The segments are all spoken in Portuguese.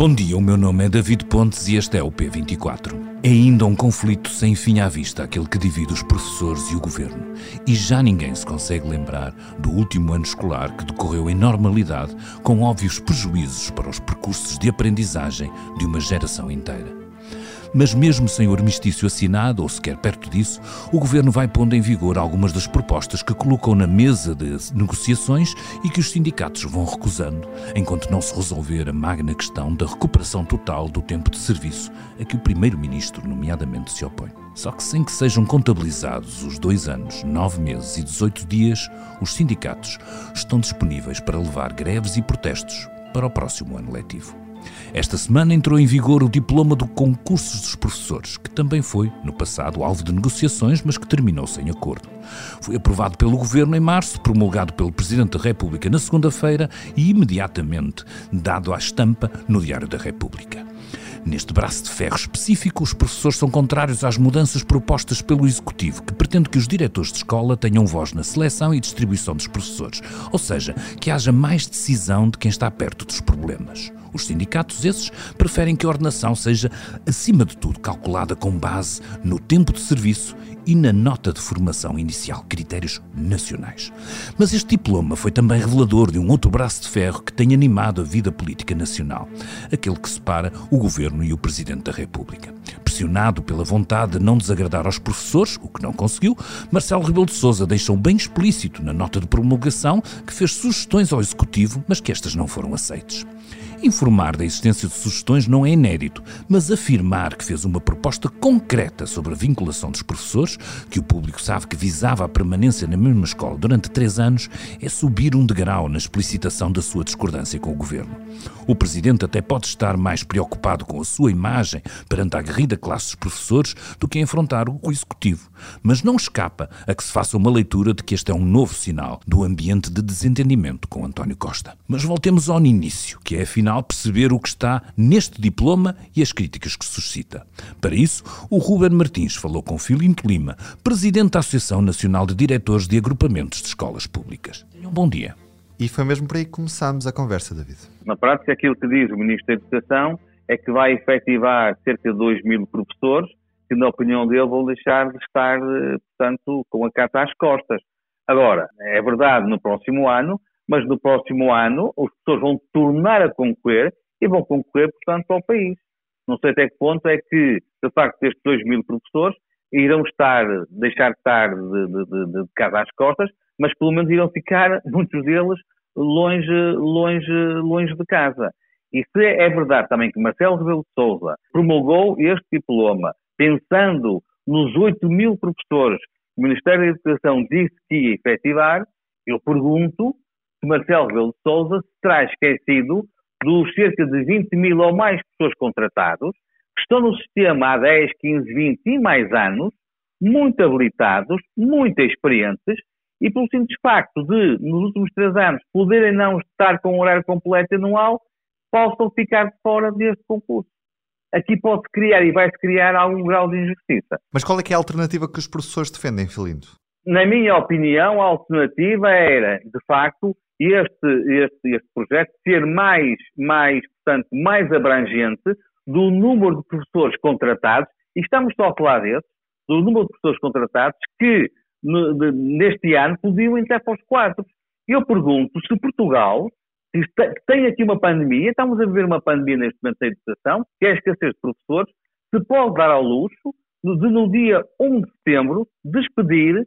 Bom dia, o meu nome é David Pontes e este é o P24. É ainda um conflito sem fim à vista, aquele que divide os professores e o governo. E já ninguém se consegue lembrar do último ano escolar que decorreu em normalidade, com óbvios prejuízos para os percursos de aprendizagem de uma geração inteira. Mas mesmo sem o armistício assinado, ou sequer perto disso, o governo vai pondo em vigor algumas das propostas que colocou na mesa de negociações e que os sindicatos vão recusando, enquanto não se resolver a magna questão da recuperação total do tempo de serviço a que o primeiro-ministro, nomeadamente, se opõe. Só que sem que sejam contabilizados os dois anos, nove meses e 18 dias, os sindicatos estão disponíveis para levar greves e protestos para o próximo ano letivo. Esta semana entrou em vigor o diploma do concursos dos professores, que também foi, no passado, alvo de negociações, mas que terminou sem acordo. Foi aprovado pelo Governo em março, promulgado pelo Presidente da República na segunda-feira e imediatamente dado à estampa no Diário da República. Neste braço de ferro específico, os professores são contrários às mudanças propostas pelo Executivo, que pretende que os diretores de escola tenham voz na seleção e distribuição dos professores, ou seja, que haja mais decisão de quem está perto dos problemas. Os sindicatos, esses, preferem que a ordenação seja, acima de tudo, calculada com base no tempo de serviço e na nota de formação inicial, critérios nacionais. Mas este diploma foi também revelador de um outro braço de ferro que tem animado a vida política nacional, aquele que separa o governo e o presidente da República. Pressionado pela vontade de não desagradar aos professores, o que não conseguiu, Marcelo Rebelo de Sousa deixou bem explícito na nota de promulgação que fez sugestões ao executivo, mas que estas não foram aceitas. Informar da existência de sugestões não é inédito, mas afirmar que fez uma proposta concreta sobre a vinculação dos professores, que o público sabe que visava a permanência na mesma escola durante três anos, é subir um degrau na explicitação da sua discordância com o governo. O presidente até pode estar mais preocupado com a sua imagem perante a aguerrida classe dos professores do que enfrentar o executivo, mas não escapa a que se faça uma leitura de que este é um novo sinal do ambiente de desentendimento com António Costa. Mas voltemos ao início, que é afinal perceber o que está neste diploma e as críticas que suscita. Para isso, o Ruben Martins falou com Filinto Lima, presidente da Associação Nacional de Diretores de Agrupamentos de Escolas Públicas. Um bom dia. E foi mesmo por aí que começámos a conversa, David. Na prática, aquilo que diz o Ministro da Educação é que vai efetivar cerca de 2 mil professores que, na opinião dele, vão deixar de estar, eh, portanto, com a carta às costas. Agora, é verdade, no próximo ano mas no próximo ano os professores vão tornar a concorrer e vão concorrer, portanto, ao país. Não sei até que ponto é que, de facto, estes 2 mil professores irão estar, deixar de estar de, de, de, de casa às costas, mas pelo menos irão ficar, muitos deles, longe, longe, longe de casa. E se é verdade também que Marcelo Rebelo de Sousa promulgou este diploma pensando nos 8 mil professores que o Ministério da Educação disse que ia efetivar, eu pergunto Marcelo Rebelo de Sousa se terá esquecido dos cerca de 20 mil ou mais pessoas contratados, que estão no sistema há 10, 15, 20 e mais anos, muito habilitados, muito experientes, e pelo simples facto de, nos últimos três anos, poderem não estar com um horário completo anual, possam ficar fora deste concurso. Aqui pode-se criar e vai-se criar algum grau de injustiça. Mas qual é que é a alternativa que os professores defendem, Filindo? Na minha opinião, a alternativa era, de facto, este, este, este projeto ser mais, mais, portanto, mais abrangente do número de professores contratados, e estamos só a falar desse, do número de professores contratados que neste ano podiam entrar para os quatro. Eu pergunto se Portugal, que tem aqui uma pandemia, estamos a viver uma pandemia neste momento da educação, que é escassez de professores, se pode dar ao luxo de no dia 1 de setembro despedir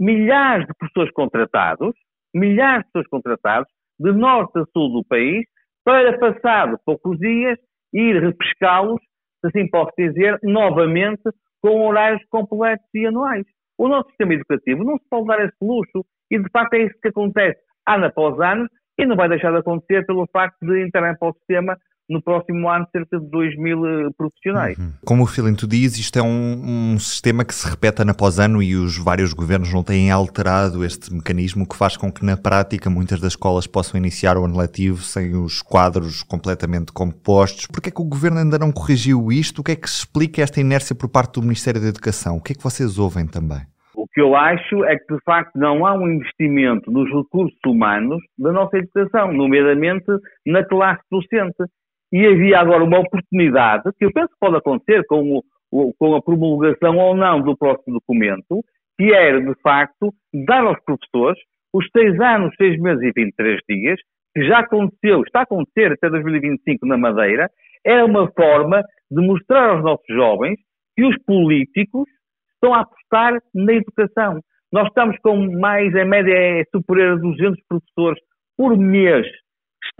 milhares de professores contratados milhares de pessoas contratadas, de norte a sul do país, para, passado poucos dias, ir repescá-los, se assim posso dizer, novamente com horários completos e anuais. O nosso sistema educativo não se pode dar esse luxo e, de facto, é isso que acontece ano após ano e não vai deixar de acontecer pelo facto de entrarem para o sistema no próximo ano cerca de 2 mil eh, profissionais. Uhum. Como o Filinto diz, isto é um, um, sistema que se repete ano após ano e os vários governos não têm alterado este mecanismo que faz com que na prática muitas das escolas possam iniciar o ano letivo sem os quadros completamente compostos. Por que é que o governo ainda não corrigiu isto? O que é que explica esta inércia por parte do Ministério da Educação? O que é que vocês ouvem também? O que eu acho é que, de facto, não há um investimento nos recursos humanos da nossa educação, nomeadamente na classe docente e havia agora uma oportunidade, que eu penso que pode acontecer com, o, com a promulgação ou não do próximo documento, que era, de facto, dar aos professores os seis anos, seis meses e 23 dias, que já aconteceu, está a acontecer até 2025 na Madeira, é uma forma de mostrar aos nossos jovens que os políticos estão a apostar na educação. Nós estamos com mais, em média, é superior a 200 professores por mês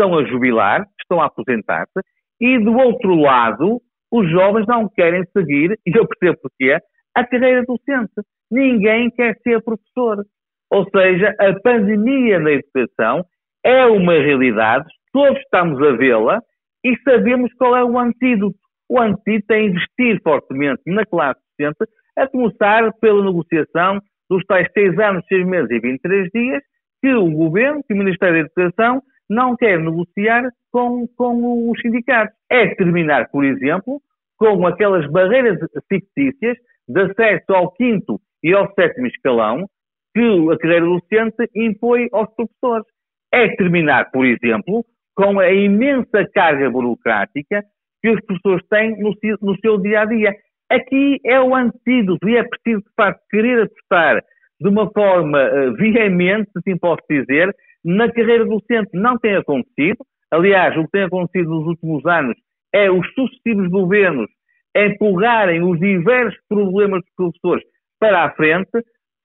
estão a jubilar, estão a aposentar-se, e do outro lado, os jovens não querem seguir, e eu percebo porquê, a carreira docente. Ninguém quer ser professor. Ou seja, a pandemia na educação é uma realidade, todos estamos a vê-la e sabemos qual é o antídoto. O antídoto é investir fortemente na classe docente, a começar pela negociação dos tais 6 anos, 6 meses e 23 dias, que o Governo, que o Ministério da Educação não quer negociar com, com os sindicatos. É terminar, por exemplo, com aquelas barreiras fictícias de acesso ao quinto e ao sétimo escalão que a carreira docente impõe aos professores. É terminar, por exemplo, com a imensa carga burocrática que os professores têm no, no seu dia a dia. Aqui é o antídoto e é preciso, de facto, querer apostar de uma forma uh, veemente, se assim posso dizer, na carreira docente não tem acontecido. Aliás, o que tem acontecido nos últimos anos é os sucessivos governos empurrarem os diversos problemas dos professores para a frente,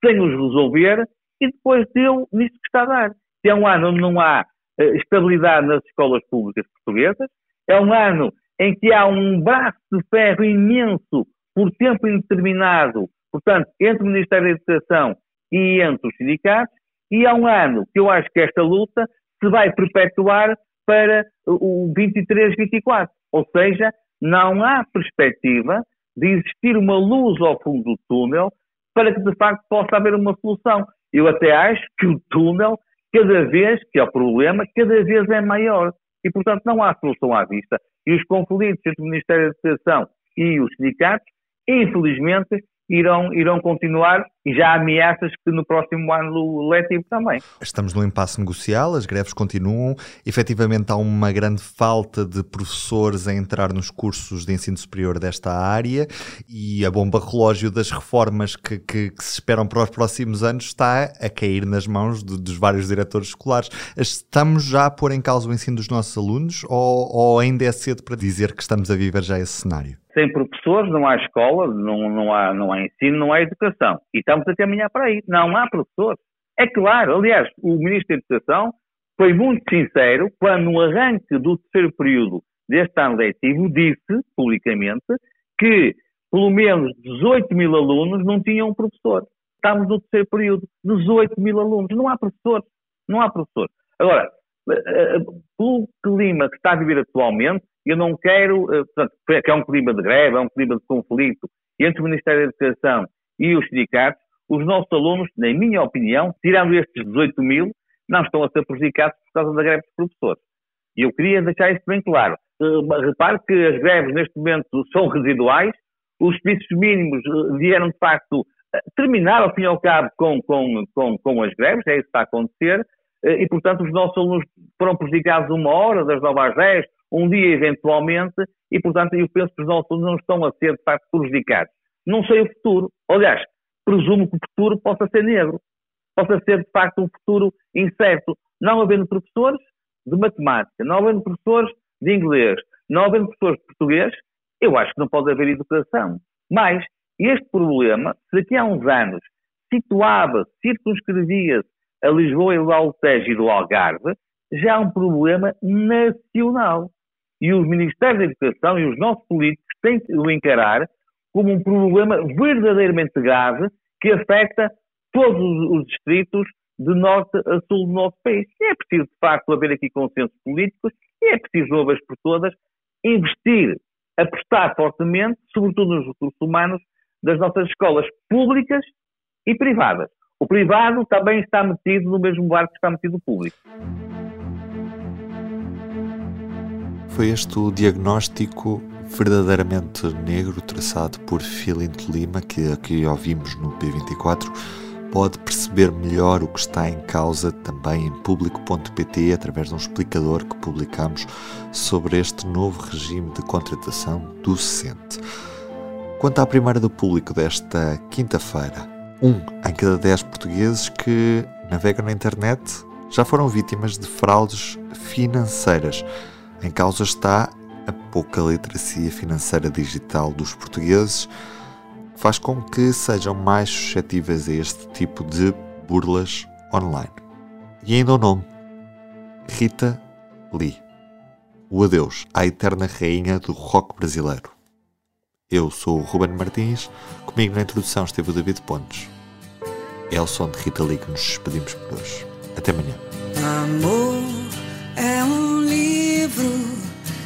sem os resolver, e depois deu nisto que está a dar. É um ano onde não há uh, estabilidade nas escolas públicas portuguesas, é um ano em que há um braço de ferro imenso por tempo indeterminado, portanto, entre o Ministério da Educação e entre os sindicatos, e há um ano que eu acho que esta luta se vai perpetuar para o 23-24. Ou seja, não há perspectiva de existir uma luz ao fundo do túnel para que de facto possa haver uma solução. Eu até acho que o túnel, cada vez que é o problema, cada vez é maior. E, portanto, não há solução à vista. E os conflitos entre o Ministério da Educação e os sindicatos, infelizmente, irão, irão continuar e já há ameaças que no próximo ano letivo também. Estamos no impasse negocial, as greves continuam. Efetivamente há uma grande falta de professores a entrar nos cursos de ensino superior desta área e a bomba relógio das reformas que, que, que se esperam para os próximos anos está a cair nas mãos de, dos vários diretores escolares. Estamos já a pôr em causa o ensino dos nossos alunos ou, ou ainda é cedo para dizer que estamos a viver já esse cenário? Sem professores não há escola, não, não, há, não há ensino, não há educação. E estamos a caminhar para aí. Não há professores. É claro, aliás, o Ministro da Educação foi muito sincero quando, no arranque do terceiro período deste ano letivo, disse publicamente que pelo menos 18 mil alunos não tinham um professor. Estamos no terceiro período, 18 mil alunos. Não há professores. Não há professores. Agora, eh, eh, pelo clima que está a viver atualmente, eu não quero, eh, portanto, que é um clima de greve, é um clima de conflito entre o Ministério da Educação e os sindicatos, os nossos alunos, na minha opinião, tirando estes 18 mil, não estão a ser prejudicados por causa da greve dos professores. E eu queria deixar isso bem claro. Repare que as greves neste momento são residuais, os serviços mínimos vieram de facto terminar ao fim e ao cabo com, com, com, com as greves, é isso que está a acontecer, e portanto os nossos alunos foram prejudicados uma hora, das 9 às 10, um dia eventualmente, e portanto eu penso que os nossos não estão a ser de facto prejudicados. Não sei o futuro. Aliás, presumo que o futuro possa ser negro, possa ser de facto um futuro incerto. Não havendo professores de matemática, não havendo professores de inglês, não havendo professores de português, eu acho que não pode haver educação. Mas este problema, se daqui a uns anos situava, circunscrevia-se a Lisboa e o Alentejo e do Algarve, já é um problema nacional. E os Ministérios da Educação e os nossos políticos têm que o encarar como um problema verdadeiramente grave que afeta todos os distritos de norte a sul do nosso país. E é preciso, de facto, haver aqui consensos políticos e é preciso, uma vez por todas, investir, apostar fortemente, sobretudo nos recursos humanos, das nossas escolas públicas e privadas. O privado também está metido no mesmo barco que está metido o público. Foi este o diagnóstico verdadeiramente negro traçado por Filinto Lima, que aqui ouvimos no P24. Pode perceber melhor o que está em causa também em público.pt através de um explicador que publicamos sobre este novo regime de contratação docente. Quanto à primeira do público desta quinta-feira, um em cada dez portugueses que navegam na internet já foram vítimas de fraudes financeiras. Em causa está a pouca literacia financeira digital dos portugueses, faz com que sejam mais suscetíveis a este tipo de burlas online. E ainda o nome: Rita Lee. O adeus à eterna rainha do rock brasileiro. Eu sou o Ruben Martins, comigo na introdução esteve o David Pontes. É o som de Rita Lee que nos despedimos por hoje. Até amanhã. Amor é um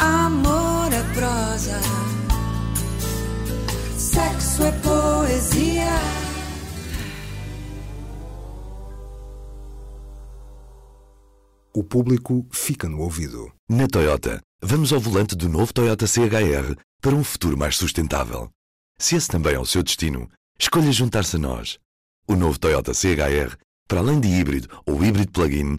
Amor é prosa, sexo é poesia. O público fica no ouvido. Na Toyota, vamos ao volante do novo Toyota CHR para um futuro mais sustentável. Se esse também é o seu destino, escolha juntar-se a nós. O novo Toyota CHR, para além de híbrido ou híbrido plug-in,